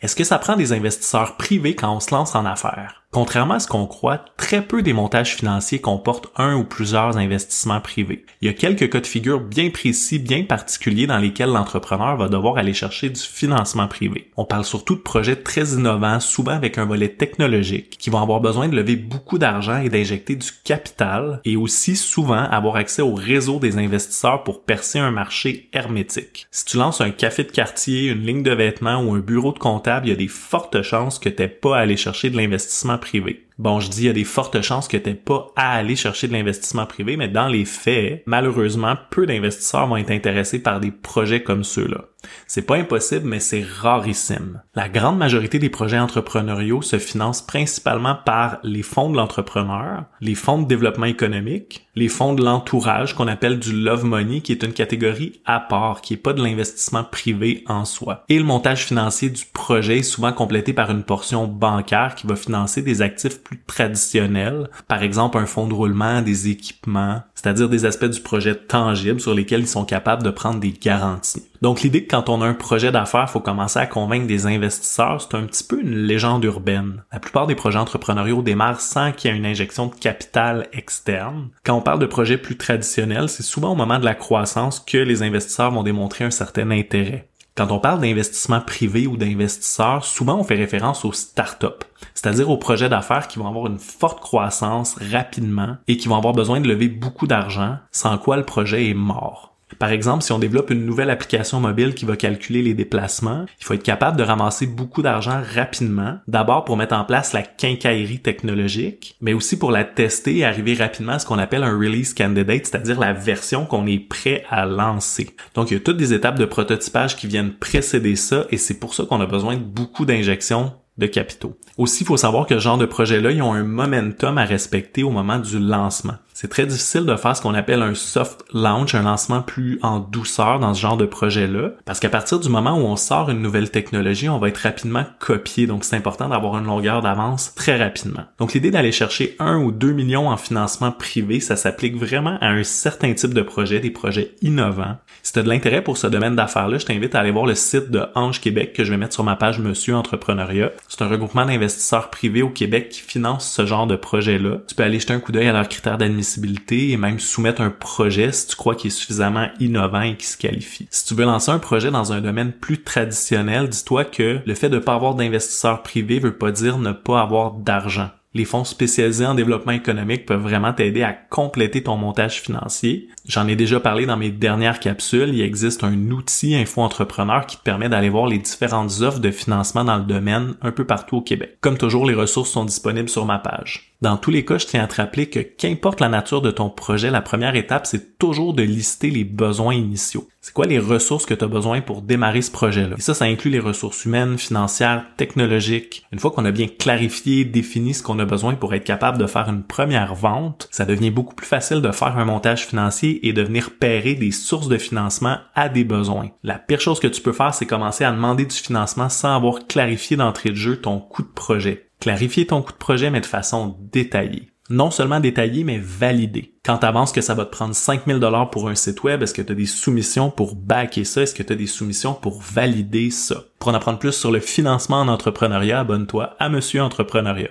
Est-ce que ça prend des investisseurs privés quand on se lance en affaires? Contrairement à ce qu'on croit, très peu des montages financiers comportent un ou plusieurs investissements privés. Il y a quelques cas de figure bien précis, bien particuliers dans lesquels l'entrepreneur va devoir aller chercher du financement privé. On parle surtout de projets très innovants, souvent avec un volet technologique, qui vont avoir besoin de lever beaucoup d'argent et d'injecter du capital, et aussi souvent avoir accès au réseau des investisseurs pour percer un marché hermétique. Si tu lances un café de quartier, une ligne de vêtements ou un bureau de comptable, il y a des fortes chances que tu pas à aller chercher de l'investissement Bon, je dis il y a des fortes chances que t'aies pas à aller chercher de l'investissement privé, mais dans les faits, malheureusement, peu d'investisseurs vont être intéressés par des projets comme ceux-là. C'est pas impossible, mais c'est rarissime. La grande majorité des projets entrepreneuriaux se financent principalement par les fonds de l'entrepreneur, les fonds de développement économique, les fonds de l'entourage qu'on appelle du love money, qui est une catégorie à part, qui est pas de l'investissement privé en soi. Et le montage financier du projet est souvent complété par une portion bancaire qui va financer des actifs plus traditionnels, par exemple un fonds de roulement, des équipements, c'est-à-dire des aspects du projet tangibles sur lesquels ils sont capables de prendre des garanties. Donc l'idée que quand on a un projet d'affaires, faut commencer à convaincre des investisseurs, c'est un petit peu une légende urbaine. La plupart des projets entrepreneuriaux démarrent sans qu'il y ait une injection de capital externe. Quand on parle de projets plus traditionnels, c'est souvent au moment de la croissance que les investisseurs vont démontrer un certain intérêt. Quand on parle d'investissement privé ou d'investisseurs, souvent on fait référence aux startups, c'est-à-dire aux projets d'affaires qui vont avoir une forte croissance rapidement et qui vont avoir besoin de lever beaucoup d'argent, sans quoi le projet est mort. Par exemple, si on développe une nouvelle application mobile qui va calculer les déplacements, il faut être capable de ramasser beaucoup d'argent rapidement, d'abord pour mettre en place la quincaillerie technologique, mais aussi pour la tester et arriver rapidement à ce qu'on appelle un release candidate, c'est-à-dire la version qu'on est prêt à lancer. Donc il y a toutes des étapes de prototypage qui viennent précéder ça et c'est pour ça qu'on a besoin de beaucoup d'injections de capitaux. Aussi, il faut savoir que ce genre de projet-là, ils ont un momentum à respecter au moment du lancement c'est très difficile de faire ce qu'on appelle un soft launch, un lancement plus en douceur dans ce genre de projet-là, parce qu'à partir du moment où on sort une nouvelle technologie, on va être rapidement copié, donc c'est important d'avoir une longueur d'avance très rapidement. Donc l'idée d'aller chercher un ou deux millions en financement privé, ça s'applique vraiment à un certain type de projet, des projets innovants. Si tu as de l'intérêt pour ce domaine d'affaires-là, je t'invite à aller voir le site de Ange Québec que je vais mettre sur ma page Monsieur Entrepreneuriat. C'est un regroupement d'investisseurs privés au Québec qui finance ce genre de projet-là. Tu peux aller jeter un coup d'œil à leurs critères d'admission et même soumettre un projet si tu crois qu'il est suffisamment innovant et qui se qualifie. Si tu veux lancer un projet dans un domaine plus traditionnel, dis-toi que le fait de ne pas avoir d'investisseurs privés veut pas dire ne pas avoir d'argent. Les fonds spécialisés en développement économique peuvent vraiment t'aider à compléter ton montage financier. J'en ai déjà parlé dans mes dernières capsules. Il existe un outil Info Entrepreneur qui te permet d'aller voir les différentes offres de financement dans le domaine un peu partout au Québec. Comme toujours, les ressources sont disponibles sur ma page. Dans tous les cas, je tiens à te rappeler que qu'importe la nature de ton projet, la première étape, c'est toujours de lister les besoins initiaux. C'est quoi les ressources que tu as besoin pour démarrer ce projet-là? Et ça, ça inclut les ressources humaines, financières, technologiques. Une fois qu'on a bien clarifié, défini ce qu'on a besoin pour être capable de faire une première vente, ça devient beaucoup plus facile de faire un montage financier et de venir pairer des sources de financement à des besoins. La pire chose que tu peux faire, c'est commencer à demander du financement sans avoir clarifié d'entrée de jeu ton coût de projet. Clarifier ton coût de projet, mais de façon détaillée. Non seulement détaillée, mais validée. Quand tu avances que ça va te prendre 5000 dollars pour un site web, est-ce que tu as des soumissions pour backer ça? Est-ce que tu as des soumissions pour valider ça? Pour en apprendre plus sur le financement en entrepreneuriat, abonne-toi à Monsieur Entrepreneuriat.